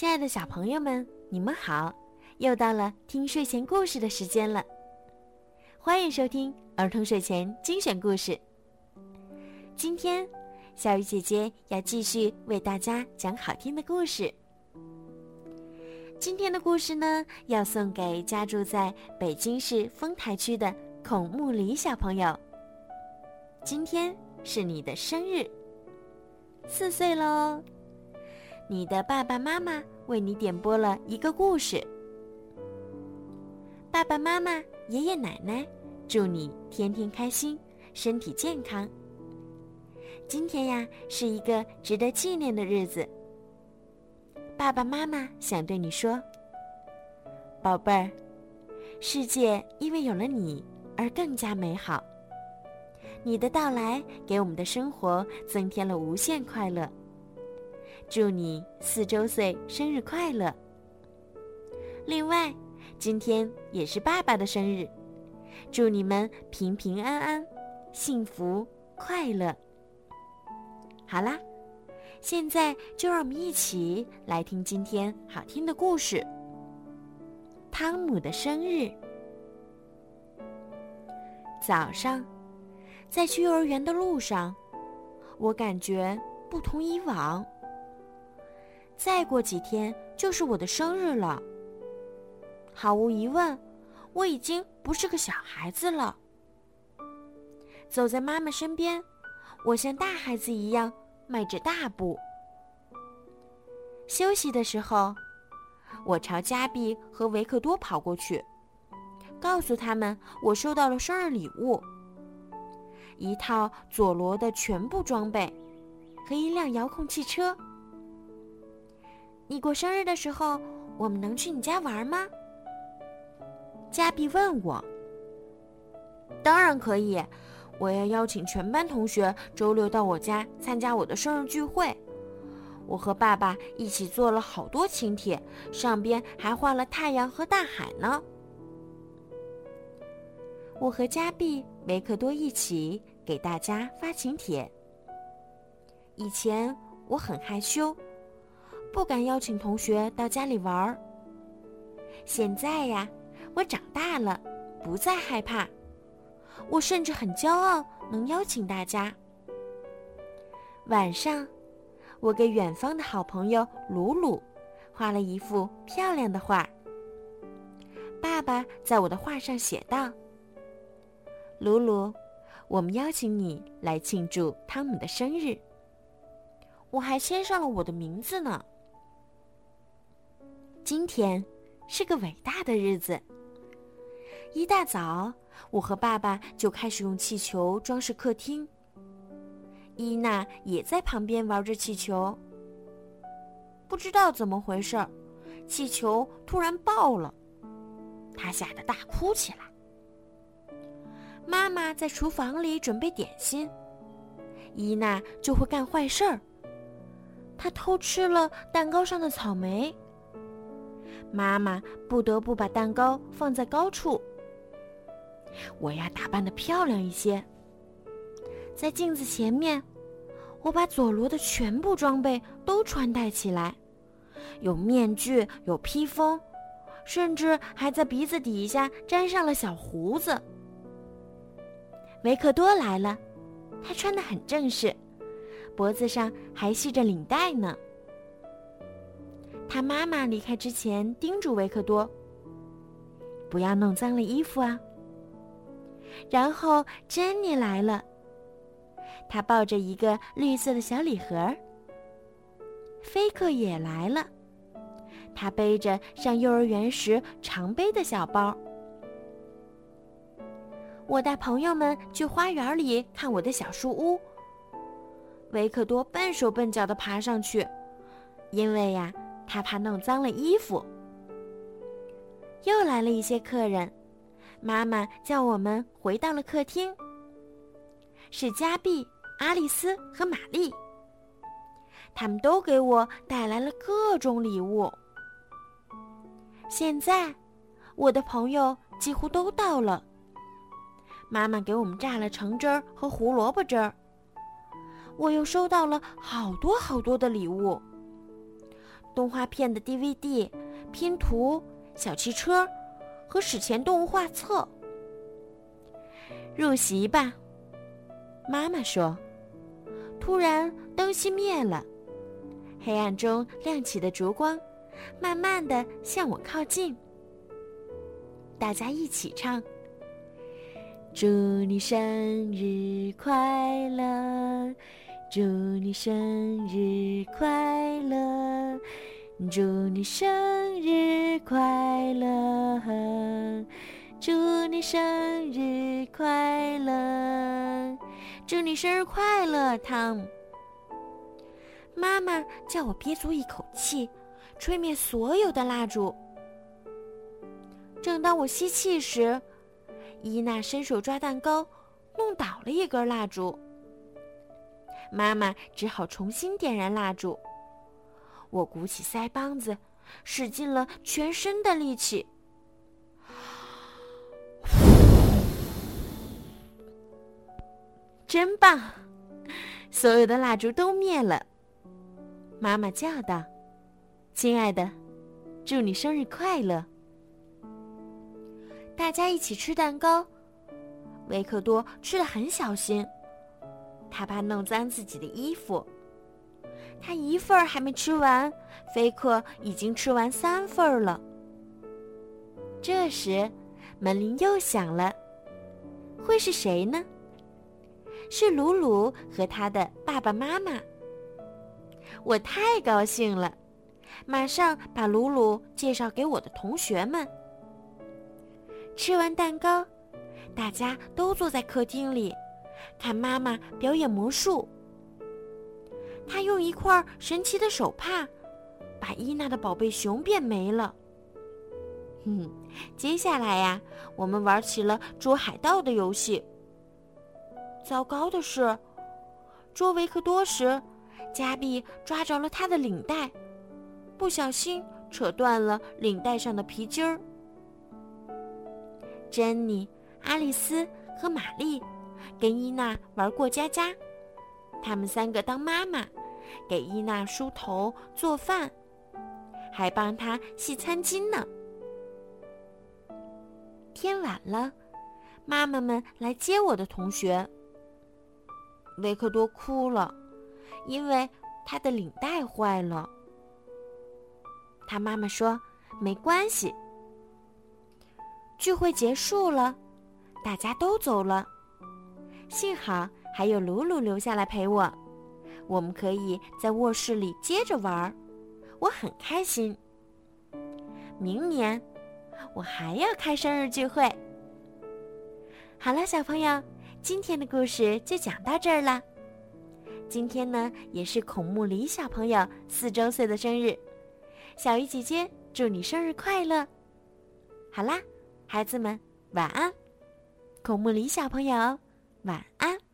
亲爱的小朋友们，你们好！又到了听睡前故事的时间了，欢迎收听儿童睡前精选故事。今天，小鱼姐姐要继续为大家讲好听的故事。今天的故事呢，要送给家住在北京市丰台区的孔木里小朋友。今天是你的生日，四岁喽！你的爸爸妈妈为你点播了一个故事。爸爸妈妈、爷爷奶奶，祝你天天开心，身体健康。今天呀，是一个值得纪念的日子。爸爸妈妈想对你说：“宝贝儿，世界因为有了你而更加美好。你的到来给我们的生活增添了无限快乐。祝你四周岁生日快乐！另外。”今天也是爸爸的生日，祝你们平平安安、幸福快乐。好啦，现在就让我们一起来听今天好听的故事——汤姆的生日。早上，在去幼儿园的路上，我感觉不同以往。再过几天就是我的生日了。毫无疑问，我已经不是个小孩子了。走在妈妈身边，我像大孩子一样迈着大步。休息的时候，我朝加比和维克多跑过去，告诉他们我收到了生日礼物：一套佐罗的全部装备和一辆遥控汽车。你过生日的时候，我们能去你家玩吗？加比问我：“当然可以，我要邀请全班同学周六到我家参加我的生日聚会。我和爸爸一起做了好多请帖，上边还画了太阳和大海呢。”我和加比、维克多一起给大家发请帖。以前我很害羞，不敢邀请同学到家里玩儿。现在呀。我长大了，不再害怕。我甚至很骄傲，能邀请大家。晚上，我给远方的好朋友鲁鲁画了一幅漂亮的画。爸爸在我的画上写道：“鲁鲁，我们邀请你来庆祝汤姆的生日。”我还签上了我的名字呢。今天是个伟大的日子。一大早，我和爸爸就开始用气球装饰客厅。伊娜也在旁边玩着气球。不知道怎么回事，气球突然爆了，她吓得大哭起来。妈妈在厨房里准备点心，伊娜就会干坏事儿。她偷吃了蛋糕上的草莓，妈妈不得不把蛋糕放在高处。我要打扮的漂亮一些。在镜子前面，我把佐罗的全部装备都穿戴起来，有面具，有披风，甚至还在鼻子底下粘上了小胡子。维克多来了，他穿的很正式，脖子上还系着领带呢。他妈妈离开之前叮嘱维克多：“不要弄脏了衣服啊。”然后珍妮来了，她抱着一个绿色的小礼盒。菲克也来了，他背着上幼儿园时常背的小包。我带朋友们去花园里看我的小树屋。维克多笨手笨脚的爬上去，因为呀，他怕弄脏了衣服。又来了一些客人。妈妈叫我们回到了客厅。是加碧、阿丽丝和玛丽，他们都给我带来了各种礼物。现在，我的朋友几乎都到了。妈妈给我们榨了橙汁儿和胡萝卜汁儿。我又收到了好多好多的礼物，动画片的 DVD、拼图、小汽车和史前动物画册。入席吧，妈妈说。突然，灯熄灭了，黑暗中亮起的烛光，慢慢的向我靠近。大家一起唱：“祝你生日快乐，祝你生日快乐，祝你生日快乐，祝你生日快乐，祝你生日快乐，汤。”妈妈叫我憋足一口气，吹灭所有的蜡烛。正当我吸气时，伊娜伸手抓蛋糕，弄倒了一根蜡烛。妈妈只好重新点燃蜡烛。我鼓起腮帮子，使尽了全身的力气。真棒！所有的蜡烛都灭了。妈妈叫道：“亲爱的，祝你生日快乐！”大家一起吃蛋糕，维克多吃的很小心，他怕弄脏自己的衣服。他一份儿还没吃完，菲克已经吃完三份儿了。这时，门铃又响了，会是谁呢？是鲁鲁和他的爸爸妈妈。我太高兴了，马上把鲁鲁介绍给我的同学们。吃完蛋糕，大家都坐在客厅里，看妈妈表演魔术。她用一块神奇的手帕，把伊娜的宝贝熊变没了。哼，接下来呀，我们玩起了捉海盗的游戏。糟糕的是，捉维克多时，加比抓着了他的领带，不小心扯断了领带上的皮筋儿。珍妮、阿丽丝和玛丽跟伊娜玩过家家，他们三个当妈妈，给伊娜梳头、做饭，还帮她系餐巾呢。天晚了，妈妈们来接我的同学。维克多哭了，因为他的领带坏了。他妈妈说：“没关系。”聚会结束了，大家都走了。幸好还有鲁鲁留下来陪我，我们可以在卧室里接着玩儿，我很开心。明年我还要开生日聚会。好了，小朋友，今天的故事就讲到这儿了。今天呢，也是孔木里小朋友四周岁的生日，小鱼姐姐祝你生日快乐！好啦。孩子们，晚安。孔木里小朋友，晚安。